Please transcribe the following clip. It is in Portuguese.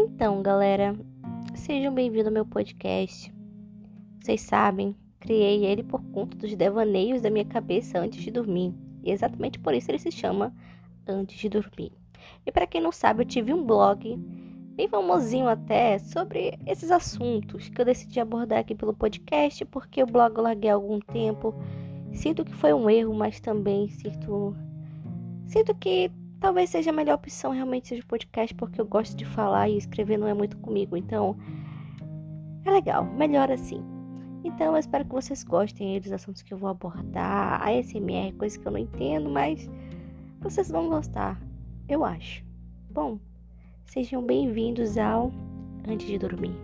Então, galera, sejam bem-vindos ao meu podcast. Vocês sabem, criei ele por conta dos devaneios da minha cabeça antes de dormir. E exatamente por isso ele se chama Antes de Dormir. E para quem não sabe, eu tive um blog bem famosinho até sobre esses assuntos que eu decidi abordar aqui pelo podcast, porque o blog eu larguei há algum tempo. Sinto que foi um erro, mas também sinto sinto que talvez seja a melhor opção realmente seja o podcast, porque eu gosto de falar e escrever não é muito comigo. Então, é legal, melhor assim. Então, eu espero que vocês gostem dos assuntos que eu vou abordar, a SMR, coisas que eu não entendo, mas vocês vão gostar, eu acho. Bom, sejam bem-vindos ao Antes de Dormir.